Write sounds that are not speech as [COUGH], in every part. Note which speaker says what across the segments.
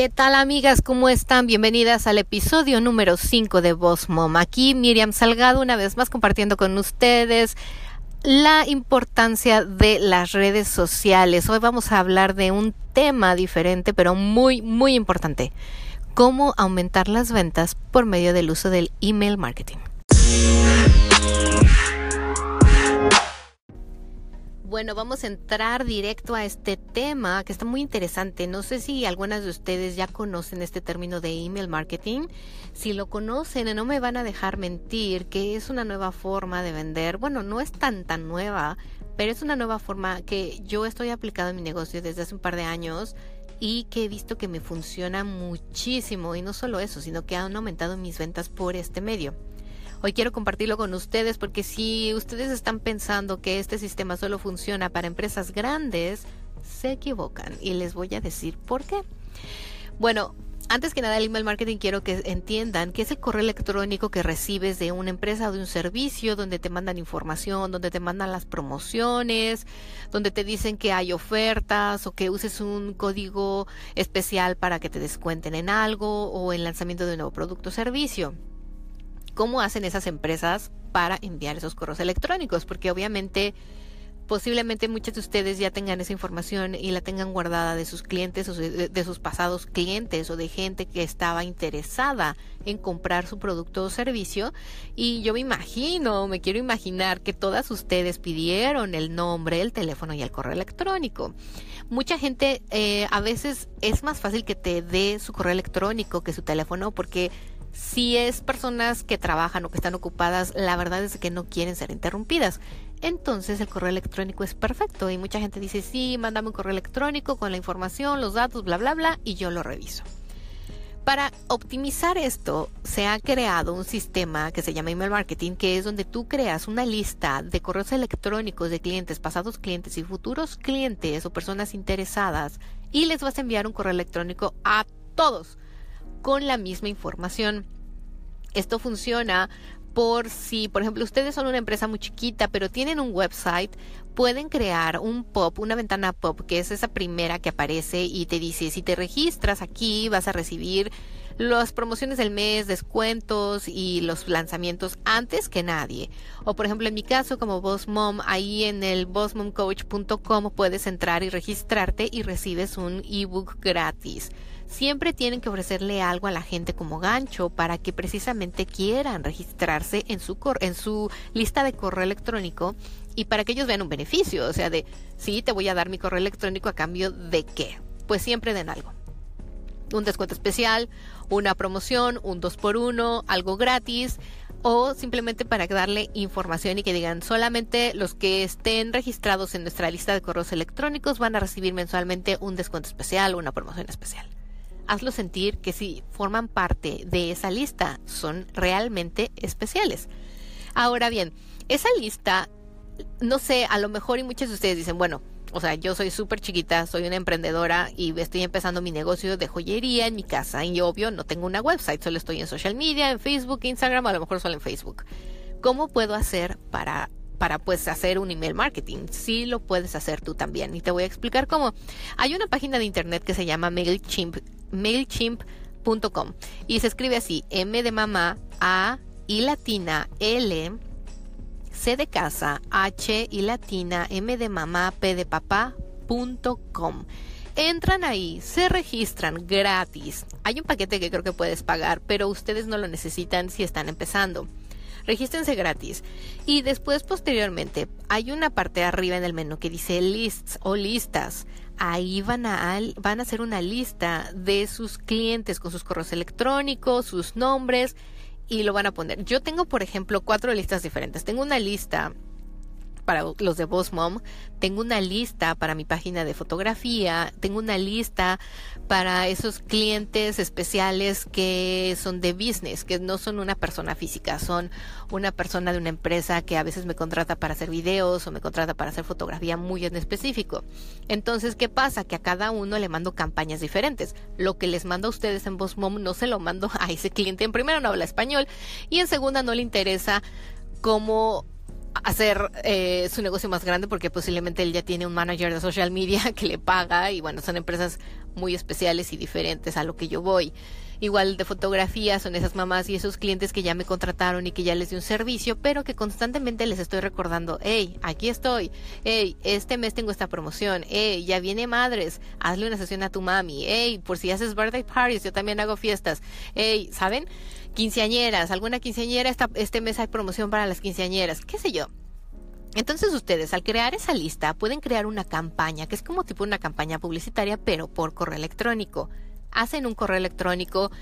Speaker 1: ¿Qué tal amigas? ¿Cómo están? Bienvenidas al episodio número 5 de Boss Mom. Aquí Miriam Salgado una vez más compartiendo con ustedes la importancia de las redes sociales. Hoy vamos a hablar de un tema diferente pero muy muy importante. Cómo aumentar las ventas por medio del uso del email marketing. Bueno, vamos a entrar directo a este tema que está muy interesante. No sé si algunas de ustedes ya conocen este término de email marketing. Si lo conocen, no me van a dejar mentir que es una nueva forma de vender. Bueno, no es tan tan nueva, pero es una nueva forma que yo estoy aplicando en mi negocio desde hace un par de años y que he visto que me funciona muchísimo. Y no solo eso, sino que han aumentado mis ventas por este medio. Hoy quiero compartirlo con ustedes porque si ustedes están pensando que este sistema solo funciona para empresas grandes, se equivocan y les voy a decir por qué. Bueno, antes que nada, el email marketing quiero que entiendan que es el correo electrónico que recibes de una empresa o de un servicio donde te mandan información, donde te mandan las promociones, donde te dicen que hay ofertas o que uses un código especial para que te descuenten en algo o el lanzamiento de un nuevo producto o servicio cómo hacen esas empresas para enviar esos correos electrónicos, porque obviamente posiblemente muchos de ustedes ya tengan esa información y la tengan guardada de sus clientes o de, sus pasados clientes o de gente que estaba interesada en comprar su producto o servicio. Y yo me imagino, me quiero imaginar que todas ustedes pidieron el nombre, el teléfono y el correo electrónico. Mucha gente eh, a veces es más fácil que te dé su correo electrónico que su teléfono porque si es personas que trabajan o que están ocupadas, la verdad es que no quieren ser interrumpidas. Entonces el correo electrónico es perfecto y mucha gente dice, sí, mándame un correo electrónico con la información, los datos, bla, bla, bla, y yo lo reviso. Para optimizar esto, se ha creado un sistema que se llama email marketing, que es donde tú creas una lista de correos electrónicos de clientes, pasados clientes y futuros clientes o personas interesadas y les vas a enviar un correo electrónico a todos con la misma información. Esto funciona por si, por ejemplo, ustedes son una empresa muy chiquita, pero tienen un website, pueden crear un pop, una ventana pop, que es esa primera que aparece y te dice, si te registras aquí, vas a recibir las promociones del mes, descuentos y los lanzamientos antes que nadie. O por ejemplo en mi caso como Boss Mom, ahí en el bossmomcoach.com puedes entrar y registrarte y recibes un ebook gratis siempre tienen que ofrecerle algo a la gente como gancho para que precisamente quieran registrarse en su, en su lista de correo electrónico y para que ellos vean un beneficio, o sea, de, sí, te voy a dar mi correo electrónico a cambio de qué. Pues siempre den algo. Un descuento especial, una promoción, un 2 por 1 algo gratis o simplemente para darle información y que digan solamente los que estén registrados en nuestra lista de correos electrónicos van a recibir mensualmente un descuento especial una promoción especial hazlo sentir que si forman parte de esa lista son realmente especiales. Ahora bien, esa lista, no sé, a lo mejor y muchos de ustedes dicen, bueno, o sea, yo soy súper chiquita, soy una emprendedora y estoy empezando mi negocio de joyería en mi casa. Y obvio, no tengo una website, solo estoy en social media, en Facebook, Instagram, a lo mejor solo en Facebook. ¿Cómo puedo hacer para para pues hacer un email marketing. Sí lo puedes hacer tú también y te voy a explicar cómo. Hay una página de internet que se llama MailChimp mailchimp.com y se escribe así, M de mamá, A y latina, L, C de casa, H y latina, M de mamá, P de papá.com. Entran ahí, se registran gratis. Hay un paquete que creo que puedes pagar, pero ustedes no lo necesitan si están empezando. Regístrense gratis. Y después, posteriormente, hay una parte arriba en el menú que dice lists o listas ahí van a, van a hacer una lista de sus clientes con sus correos electrónicos, sus nombres y lo van a poner. Yo tengo, por ejemplo, cuatro listas diferentes. Tengo una lista para los de Boss Mom, tengo una lista para mi página de fotografía, tengo una lista para esos clientes especiales que son de business, que no son una persona física, son una persona de una empresa que a veces me contrata para hacer videos o me contrata para hacer fotografía muy en específico. Entonces, ¿qué pasa? Que a cada uno le mando campañas diferentes. Lo que les mando a ustedes en Boss Mom no se lo mando [LAUGHS] a ese cliente. En primera no habla español y en segunda no le interesa cómo hacer eh, su negocio más grande porque posiblemente él ya tiene un manager de social media [LAUGHS] que le paga y bueno, son empresas muy especiales y diferentes a lo que yo voy. Igual de fotografía son esas mamás y esos clientes que ya me contrataron y que ya les di un servicio, pero que constantemente les estoy recordando, hey, aquí estoy, hey, este mes tengo esta promoción, hey, ya viene madres, hazle una sesión a tu mami, hey, por si haces birthday parties, yo también hago fiestas, hey, ¿saben? Quinceañeras, alguna quinceañera, este mes hay promoción para las quinceañeras, qué sé yo. Entonces ustedes al crear esa lista pueden crear una campaña, que es como tipo una campaña publicitaria, pero por correo electrónico hacen un correo electrónico,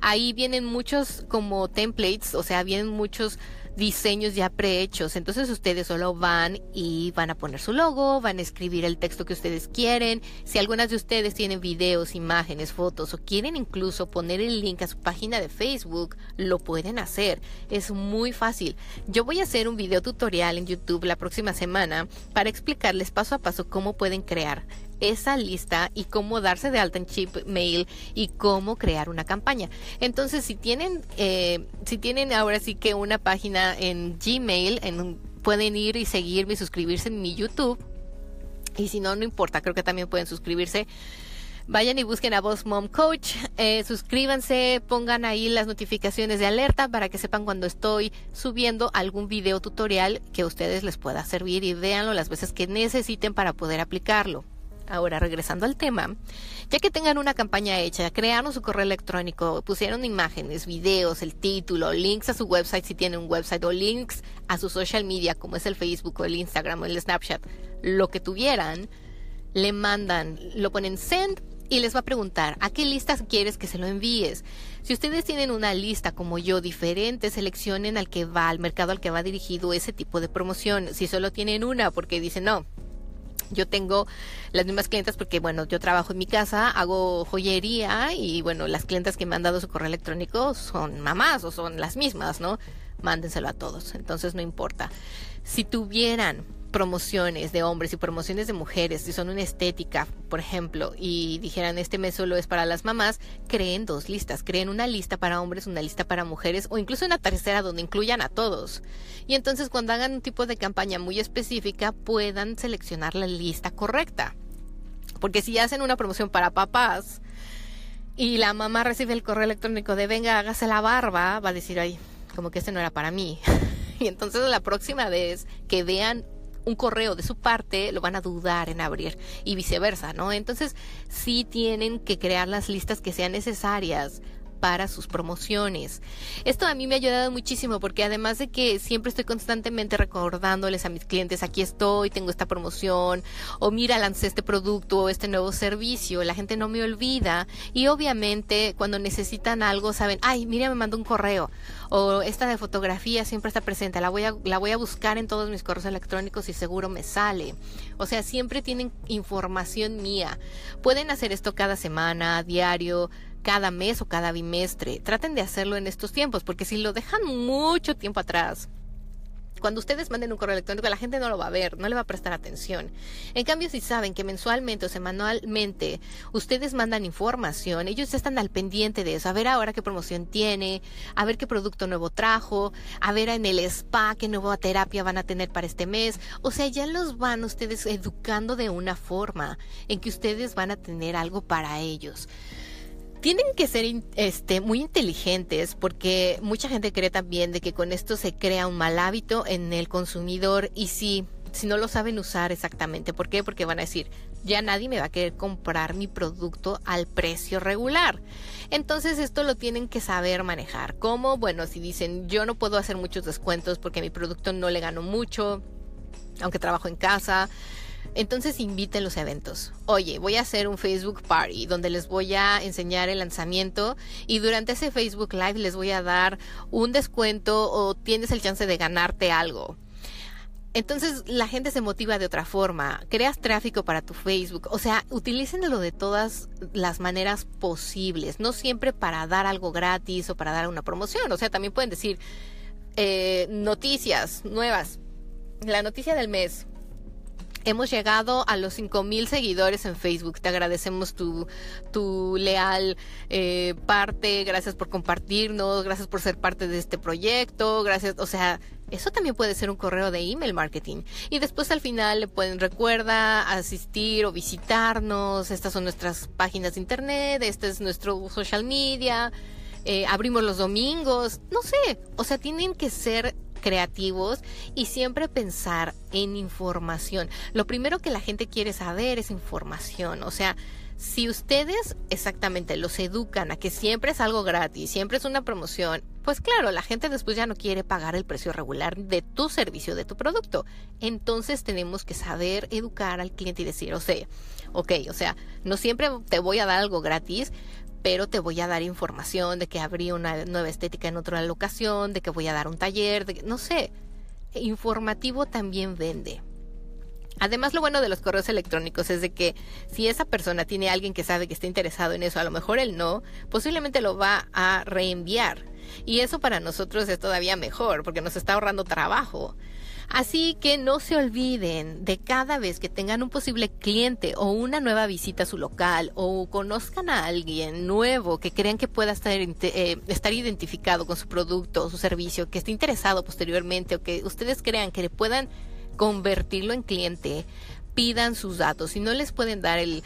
Speaker 1: ahí vienen muchos como templates, o sea, vienen muchos diseños ya prehechos. Entonces ustedes solo van y van a poner su logo, van a escribir el texto que ustedes quieren. Si algunas de ustedes tienen videos, imágenes, fotos o quieren incluso poner el link a su página de Facebook, lo pueden hacer. Es muy fácil. Yo voy a hacer un video tutorial en YouTube la próxima semana para explicarles paso a paso cómo pueden crear esa lista y cómo darse de alta en chip mail y cómo crear una campaña. Entonces, si tienen, eh, si tienen ahora sí que una página en Gmail, en, pueden ir y seguirme y suscribirse en mi YouTube. Y si no, no importa, creo que también pueden suscribirse. Vayan y busquen a Boss Mom Coach, eh, suscríbanse, pongan ahí las notificaciones de alerta para que sepan cuando estoy subiendo algún video tutorial que a ustedes les pueda servir y véanlo las veces que necesiten para poder aplicarlo. Ahora, regresando al tema, ya que tengan una campaña hecha, crearon su correo electrónico, pusieron imágenes, videos, el título, links a su website si tienen un website o links a su social media como es el Facebook o el Instagram o el Snapchat, lo que tuvieran, le mandan, lo ponen send y les va a preguntar a qué listas quieres que se lo envíes. Si ustedes tienen una lista como yo diferente, seleccionen al que va, al mercado al que va dirigido ese tipo de promoción. Si solo tienen una, porque dicen no, yo tengo las mismas clientas porque, bueno, yo trabajo en mi casa, hago joyería y, bueno, las clientas que me han dado su correo electrónico son mamás o son las mismas, ¿no? Mándenselo a todos, entonces no importa. Si tuvieran promociones de hombres y promociones de mujeres, si son una estética, por ejemplo, y dijeran este mes solo es para las mamás, creen dos listas, creen una lista para hombres, una lista para mujeres o incluso una tercera donde incluyan a todos. Y entonces cuando hagan un tipo de campaña muy específica puedan seleccionar la lista correcta. Porque si hacen una promoción para papás y la mamá recibe el correo electrónico de venga, hágase la barba, va a decir, ay, como que este no era para mí. [LAUGHS] y entonces la próxima vez que vean un correo de su parte, lo van a dudar en abrir y viceversa, ¿no? Entonces, sí tienen que crear las listas que sean necesarias para sus promociones. Esto a mí me ha ayudado muchísimo porque además de que siempre estoy constantemente recordándoles a mis clientes, aquí estoy, tengo esta promoción, o mira, lancé este producto o este nuevo servicio, la gente no me olvida y obviamente cuando necesitan algo saben, ay, mira, me mandó un correo o esta de fotografía siempre está presente, la voy a, la voy a buscar en todos mis correos electrónicos y seguro me sale. O sea, siempre tienen información mía. Pueden hacer esto cada semana, diario, cada mes o cada bimestre. Traten de hacerlo en estos tiempos, porque si lo dejan mucho tiempo atrás, cuando ustedes manden un correo electrónico, la gente no lo va a ver, no le va a prestar atención. En cambio, si saben que mensualmente o semanalmente ustedes mandan información, ellos están al pendiente de eso, a ver ahora qué promoción tiene, a ver qué producto nuevo trajo, a ver en el spa qué nueva terapia van a tener para este mes. O sea, ya los van ustedes educando de una forma en que ustedes van a tener algo para ellos tienen que ser este, muy inteligentes porque mucha gente cree también de que con esto se crea un mal hábito en el consumidor y si, si no lo saben usar exactamente. ¿Por qué? Porque van a decir, ya nadie me va a querer comprar mi producto al precio regular. Entonces esto lo tienen que saber manejar. ¿Cómo? Bueno, si dicen, yo no puedo hacer muchos descuentos porque mi producto no le gano mucho, aunque trabajo en casa entonces inviten los eventos. Oye, voy a hacer un Facebook Party donde les voy a enseñar el lanzamiento y durante ese Facebook Live les voy a dar un descuento o tienes el chance de ganarte algo. Entonces la gente se motiva de otra forma, creas tráfico para tu Facebook, o sea, utilícenlo de todas las maneras posibles, no siempre para dar algo gratis o para dar una promoción, o sea, también pueden decir eh, noticias nuevas, la noticia del mes, Hemos llegado a los 5000 seguidores en Facebook. Te agradecemos tu, tu leal eh, parte. Gracias por compartirnos. Gracias por ser parte de este proyecto. Gracias. O sea, Eso también puede ser un correo de email marketing. Y después al final le pueden recuerda asistir o visitarnos. Estas son nuestras páginas de internet, este es nuestro social media. Eh, abrimos los domingos. No sé. O sea, tienen que ser creativos y siempre pensar en información. Lo primero que la gente quiere saber es información. O sea, si ustedes exactamente los educan a que siempre es algo gratis, siempre es una promoción, pues claro, la gente después ya no quiere pagar el precio regular de tu servicio, de tu producto. Entonces tenemos que saber educar al cliente y decir, o sea, ok, o sea, no siempre te voy a dar algo gratis, pero te voy a dar información de que abrí una nueva estética en otra locación, de que voy a dar un taller, de no sé, informativo también vende. Además, lo bueno de los correos electrónicos es de que si esa persona tiene alguien que sabe que está interesado en eso, a lo mejor él no, posiblemente lo va a reenviar. Y eso para nosotros es todavía mejor porque nos está ahorrando trabajo. Así que no se olviden de cada vez que tengan un posible cliente o una nueva visita a su local o conozcan a alguien nuevo que crean que pueda estar, eh, estar identificado con su producto o su servicio, que esté interesado posteriormente o que ustedes crean que le puedan convertirlo en cliente, pidan sus datos. Si no les pueden dar el,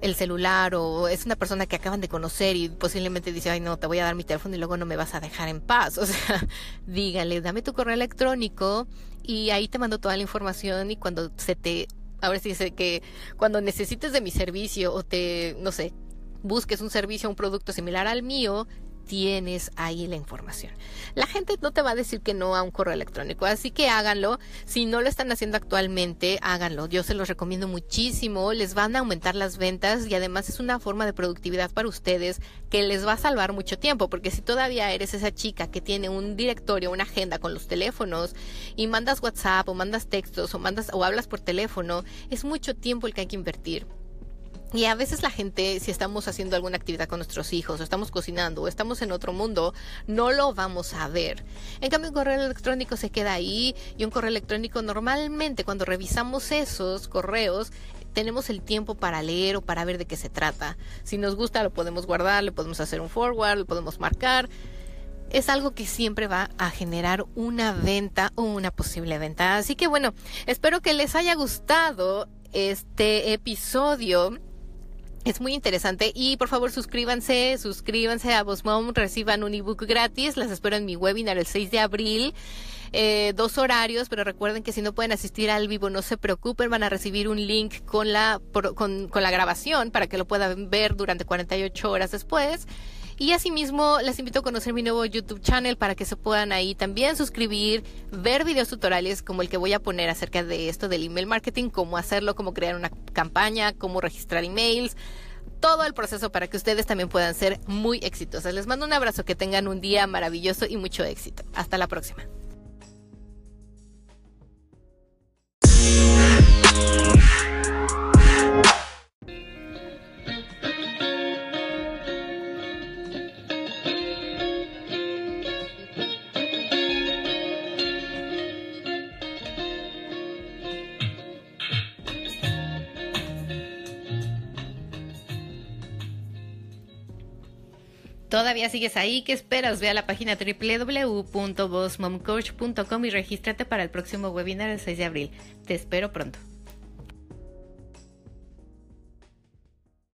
Speaker 1: el celular o es una persona que acaban de conocer y posiblemente dice, ay no, te voy a dar mi teléfono y luego no me vas a dejar en paz. [LAUGHS] O sea, díganle, dame tu correo electrónico y ahí te mando toda la información y cuando se te, ahora sí dice que cuando necesites de mi servicio o te, no sé, busques un servicio un producto similar al mío, tienes ahí la información. La gente no te va a decir que no a un correo electrónico, así que háganlo. Si no lo están haciendo actualmente, háganlo. Yo se los recomiendo muchísimo. Les van a aumentar las ventas y además es una forma de productividad para ustedes que les va a salvar mucho tiempo, porque si todavía eres esa chica que tiene un directorio, una agenda con los teléfonos y mandas WhatsApp o mandas textos o mandas o hablas por teléfono, es mucho tiempo el que hay que invertir. Y a veces la gente, si estamos haciendo alguna actividad con nuestros hijos, o estamos cocinando, o estamos en otro mundo, no lo vamos a ver. En cambio, un correo electrónico se queda ahí y un correo electrónico normalmente cuando revisamos esos correos, tenemos el tiempo para leer o para ver de qué se trata. Si nos gusta, lo podemos guardar, le podemos hacer un forward, lo podemos marcar. Es algo que siempre va a generar una venta o una posible venta. Así que bueno, espero que les haya gustado este episodio es muy interesante y por favor suscríbanse, suscríbanse a Mom, reciban un ebook gratis, las espero en mi webinar el 6 de abril. Eh, dos horarios, pero recuerden que si no pueden asistir al vivo, no se preocupen, van a recibir un link con la, con, con la grabación para que lo puedan ver durante 48 horas después. Y asimismo, les invito a conocer mi nuevo YouTube channel para que se puedan ahí también suscribir, ver videos tutoriales como el que voy a poner acerca de esto del email marketing, cómo hacerlo, cómo crear una campaña, cómo registrar emails, todo el proceso para que ustedes también puedan ser muy exitosos. Les mando un abrazo, que tengan un día maravilloso y mucho éxito. Hasta la próxima. ¿Todavía sigues ahí? ¿Qué esperas? Ve a la página www.bossmomcoach.com y regístrate para el próximo webinar el 6 de abril. Te espero pronto.